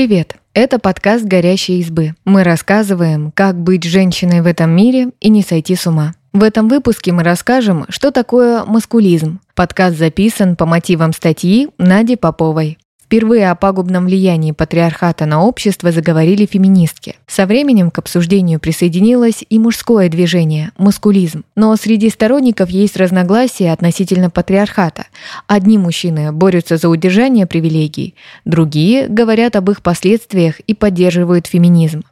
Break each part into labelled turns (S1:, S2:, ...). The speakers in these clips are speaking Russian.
S1: Привет! Это подкаст «Горящие избы». Мы рассказываем, как быть женщиной в этом мире и не сойти с ума. В этом выпуске мы расскажем, что такое маскулизм. Подкаст записан по мотивам статьи Нади Поповой. Впервые о пагубном влиянии патриархата на общество заговорили феминистки. Со временем к обсуждению присоединилось и мужское движение – маскулизм. Но среди сторонников есть разногласия относительно патриархата. Одни мужчины борются за удержание привилегий, другие говорят об их последствиях и поддерживают феминизм.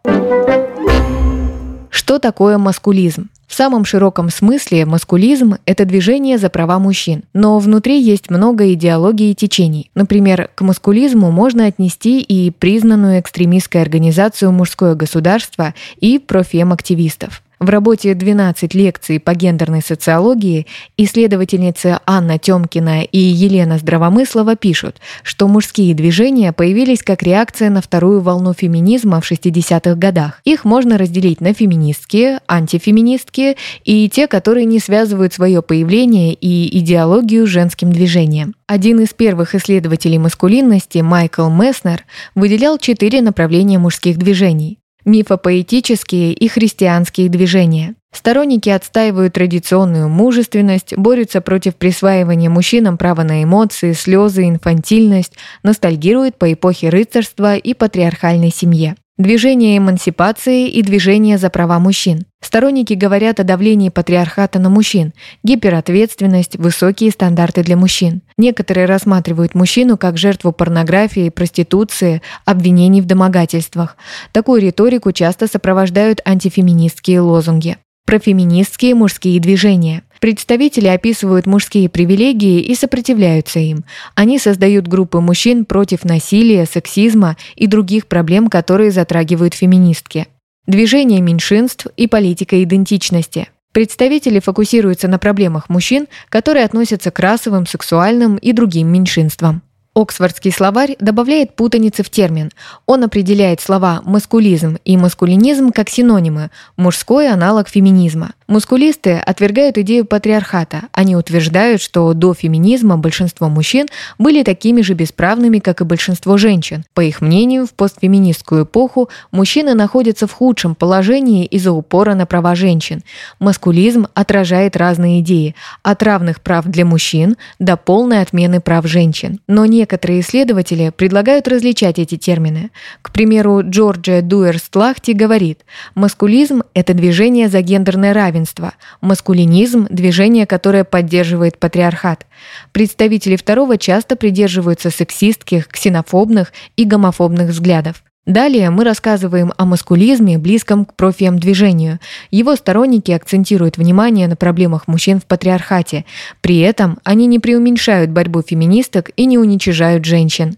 S1: Что такое маскулизм? В самом широком смысле маскулизм – это движение за права мужчин, но внутри есть много идеологий и течений. Например, к маскулизму можно отнести и признанную экстремистской организацию «Мужское государство» и профем-активистов. В работе «12 лекций по гендерной социологии» исследовательницы Анна Тёмкина и Елена Здравомыслова пишут, что мужские движения появились как реакция на вторую волну феминизма в 60-х годах. Их можно разделить на феминистские, антифеминистские и те, которые не связывают свое появление и идеологию с женским движением. Один из первых исследователей маскулинности, Майкл Месснер, выделял четыре направления мужских движений мифопоэтические и христианские движения. Сторонники отстаивают традиционную мужественность, борются против присваивания мужчинам права на эмоции, слезы, инфантильность, ностальгируют по эпохе рыцарства и патриархальной семье. Движение эмансипации и движение за права мужчин. Сторонники говорят о давлении патриархата на мужчин, гиперответственность, высокие стандарты для мужчин. Некоторые рассматривают мужчину как жертву порнографии, проституции, обвинений в домогательствах. Такую риторику часто сопровождают антифеминистские лозунги. Профеминистские мужские движения. Представители описывают мужские привилегии и сопротивляются им. Они создают группы мужчин против насилия, сексизма и других проблем, которые затрагивают феминистки. Движение меньшинств и политика идентичности. Представители фокусируются на проблемах мужчин, которые относятся к расовым, сексуальным и другим меньшинствам. Оксфордский словарь добавляет путаницы в термин. Он определяет слова «маскулизм» и «маскулинизм» как синонимы, мужской аналог феминизма. Мускулисты отвергают идею патриархата. Они утверждают, что до феминизма большинство мужчин были такими же бесправными, как и большинство женщин. По их мнению, в постфеминистскую эпоху мужчины находятся в худшем положении из-за упора на права женщин. Маскулизм отражает разные идеи – от равных прав для мужчин до полной отмены прав женщин. Но некоторые исследователи предлагают различать эти термины. К примеру, Джорджия Дуэрст-Лахти говорит, маскулизм – это движение за гендерное равенство, маскулинизм – движение, которое поддерживает патриархат. Представители второго часто придерживаются сексистских, ксенофобных и гомофобных взглядов. Далее мы рассказываем о маскулизме, близком к профем-движению. Его сторонники акцентируют внимание на проблемах мужчин в патриархате. При этом они не преуменьшают борьбу феминисток и не уничижают женщин.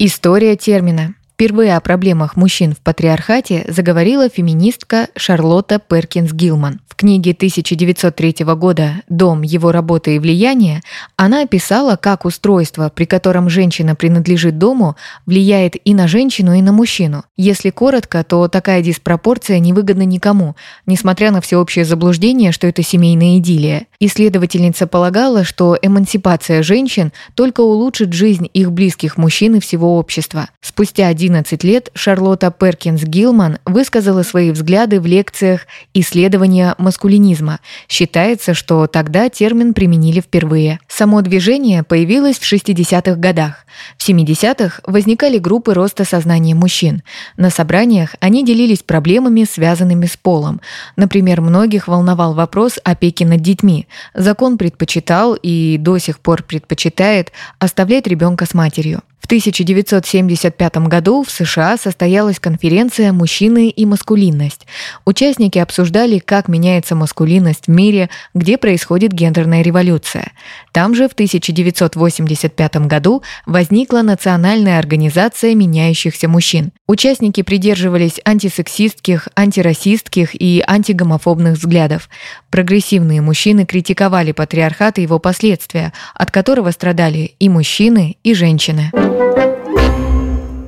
S1: История термина. Впервые о проблемах мужчин в патриархате заговорила феминистка Шарлотта Перкинс Гилман. В книге 1903 года «Дом, его работа и влияние» она описала, как устройство, при котором женщина принадлежит дому, влияет и на женщину, и на мужчину. Если коротко, то такая диспропорция невыгодна никому, несмотря на всеобщее заблуждение, что это семейная идиллия. Исследовательница полагала, что эмансипация женщин только улучшит жизнь их близких мужчин и всего общества. Спустя 11 лет Шарлотта Перкинс Гилман высказала свои взгляды в лекциях «Исследования маскулинизма». Считается, что тогда термин применили впервые. Само движение появилось в 60-х годах. В 70-х возникали группы роста сознания мужчин. На собраниях они делились проблемами, связанными с полом. Например, многих волновал вопрос опеки над детьми. Закон предпочитал и до сих пор предпочитает оставлять ребенка с матерью. В 1975 году в США состоялась конференция «Мужчины и маскулинность». Участники обсуждали, как меняется маскулинность в мире, где происходит гендерная революция. Там же в 1985 году возникла Национальная организация меняющихся мужчин. Участники придерживались антисексистских, антирасистских и антигомофобных взглядов. Прогрессивные мужчины критиковали патриархат и его последствия, от которого страдали и мужчины, и женщины.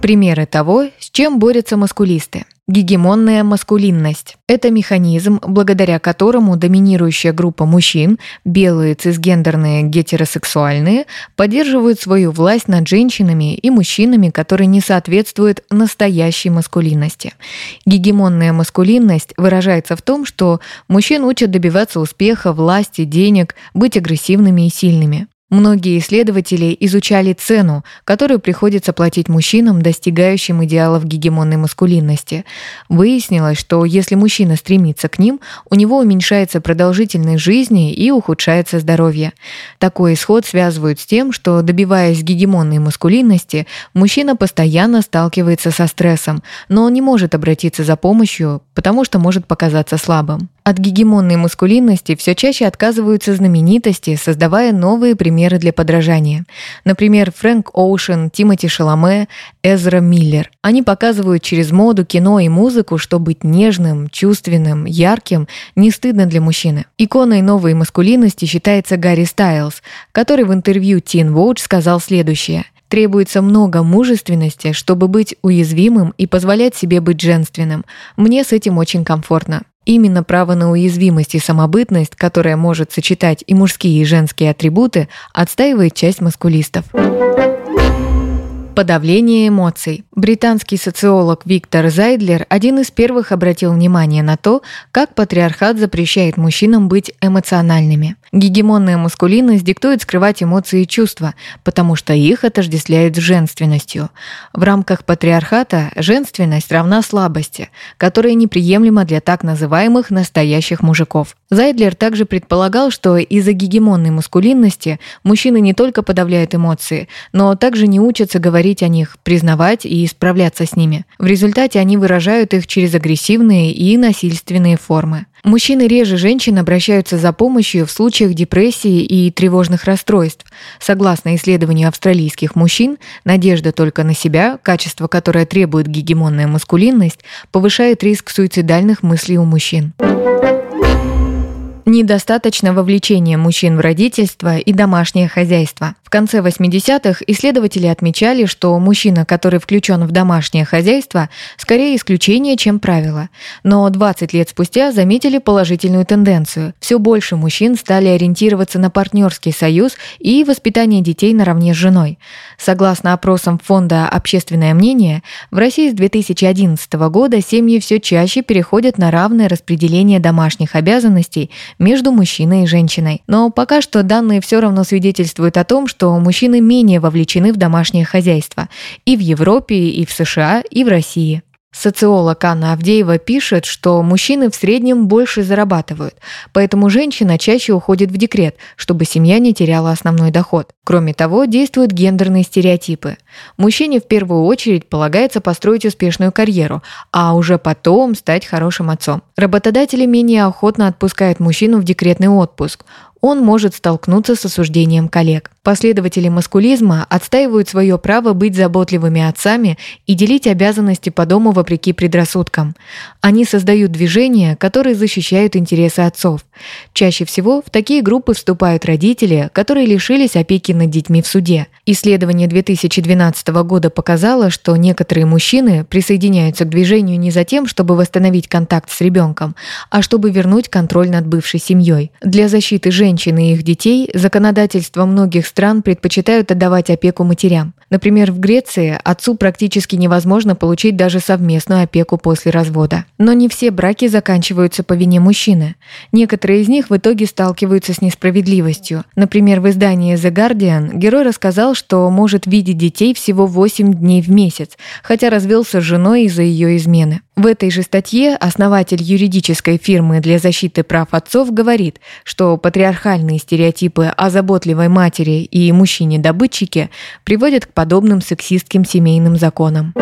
S1: Примеры того, с чем борются маскулисты. Гегемонная маскулинность – это механизм, благодаря которому доминирующая группа мужчин, белые, цисгендерные, гетеросексуальные, поддерживают свою власть над женщинами и мужчинами, которые не соответствуют настоящей маскулинности. Гегемонная маскулинность выражается в том, что мужчин учат добиваться успеха, власти, денег, быть агрессивными и сильными. Многие исследователи изучали цену, которую приходится платить мужчинам, достигающим идеалов гегемонной маскулинности. Выяснилось, что если мужчина стремится к ним, у него уменьшается продолжительность жизни и ухудшается здоровье. Такой исход связывают с тем, что, добиваясь гегемонной маскулинности, мужчина постоянно сталкивается со стрессом, но он не может обратиться за помощью, потому что может показаться слабым. От гегемонной маскулинности все чаще отказываются знаменитости, создавая новые примеры для подражания. Например, Фрэнк Оушен, Тимоти Шаломе, Эзра Миллер. Они показывают через моду, кино и музыку, что быть нежным, чувственным, ярким не стыдно для мужчины. Иконой новой маскулинности считается Гарри Стайлз, который в интервью Teen Vogue сказал следующее. Требуется много мужественности, чтобы быть уязвимым и позволять себе быть женственным. Мне с этим очень комфортно. Именно право на уязвимость и самобытность, которая может сочетать и мужские, и женские атрибуты, отстаивает часть маскулистов. Подавление эмоций. Британский социолог Виктор Зайдлер один из первых обратил внимание на то, как патриархат запрещает мужчинам быть эмоциональными. Гегемонная маскулинность диктует скрывать эмоции и чувства, потому что их отождествляют с женственностью. В рамках патриархата женственность равна слабости, которая неприемлема для так называемых настоящих мужиков. Зайдлер также предполагал, что из-за гегемонной маскулинности мужчины не только подавляют эмоции, но также не учатся говорить о них, признавать и справляться с ними. В результате они выражают их через агрессивные и насильственные формы. Мужчины реже женщин обращаются за помощью в случаях депрессии и тревожных расстройств. Согласно исследованию австралийских мужчин, надежда только на себя, качество, которое требует гегемонная маскулинность, повышает риск суицидальных мыслей у мужчин. Недостаточно вовлечения мужчин в родительство и домашнее хозяйство. В конце 80-х исследователи отмечали, что мужчина, который включен в домашнее хозяйство, скорее исключение, чем правило. Но 20 лет спустя заметили положительную тенденцию. Все больше мужчин стали ориентироваться на партнерский союз и воспитание детей наравне с женой. Согласно опросам Фонда «Общественное мнение», в России с 2011 года семьи все чаще переходят на равное распределение домашних обязанностей между мужчиной и женщиной. Но пока что данные все равно свидетельствуют о том, что мужчины менее вовлечены в домашнее хозяйство и в Европе, и в США, и в России. Социолог Анна Авдеева пишет, что мужчины в среднем больше зарабатывают, поэтому женщина чаще уходит в декрет, чтобы семья не теряла основной доход. Кроме того, действуют гендерные стереотипы. Мужчине в первую очередь полагается построить успешную карьеру, а уже потом стать хорошим отцом. Работодатели менее охотно отпускают мужчину в декретный отпуск он может столкнуться с осуждением коллег. Последователи маскулизма отстаивают свое право быть заботливыми отцами и делить обязанности по дому вопреки предрассудкам. Они создают движения, которые защищают интересы отцов. Чаще всего в такие группы вступают родители, которые лишились опеки над детьми в суде. Исследование 2012 года показало, что некоторые мужчины присоединяются к движению не за тем, чтобы восстановить контакт с ребенком, а чтобы вернуть контроль над бывшей семьей. Для защиты женщин и их детей законодательство многих стран предпочитают отдавать опеку матерям. Например, в Греции отцу практически невозможно получить даже совместную опеку после развода. Но не все браки заканчиваются по вине мужчины. Некоторые из них в итоге сталкиваются с несправедливостью. Например, в издании The Guardian герой рассказал, что может видеть детей всего 8 дней в месяц, хотя развелся с женой из-за ее измены. В этой же статье основатель юридической фирмы для защиты прав отцов говорит, что патриархальные стереотипы о заботливой матери и мужчине-добытчике приводят к подобным сексистским семейным законам.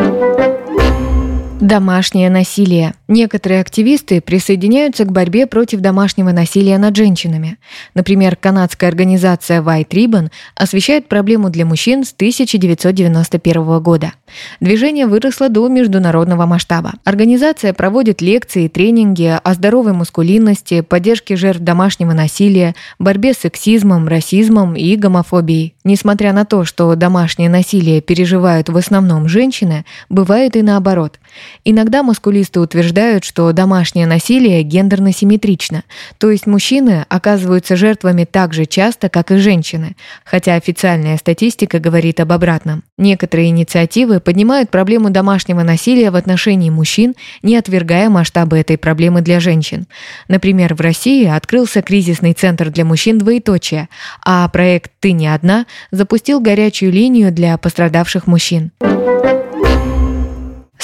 S1: Домашнее насилие. Некоторые активисты присоединяются к борьбе против домашнего насилия над женщинами. Например, канадская организация White Ribbon освещает проблему для мужчин с 1991 года. Движение выросло до международного масштаба. Организация проводит лекции и тренинги о здоровой мускулинности, поддержке жертв домашнего насилия, борьбе с сексизмом, расизмом и гомофобией. Несмотря на то, что домашнее насилие переживают в основном женщины, бывает и наоборот. Иногда мускулисты утверждают, что домашнее насилие гендерно симметрично, то есть мужчины оказываются жертвами так же часто, как и женщины, хотя официальная статистика говорит об обратном. Некоторые инициативы поднимают проблему домашнего насилия в отношении мужчин, не отвергая масштабы этой проблемы для женщин. Например, в России открылся кризисный центр для мужчин двоеточие, а проект «Ты не одна» запустил горячую линию для пострадавших мужчин.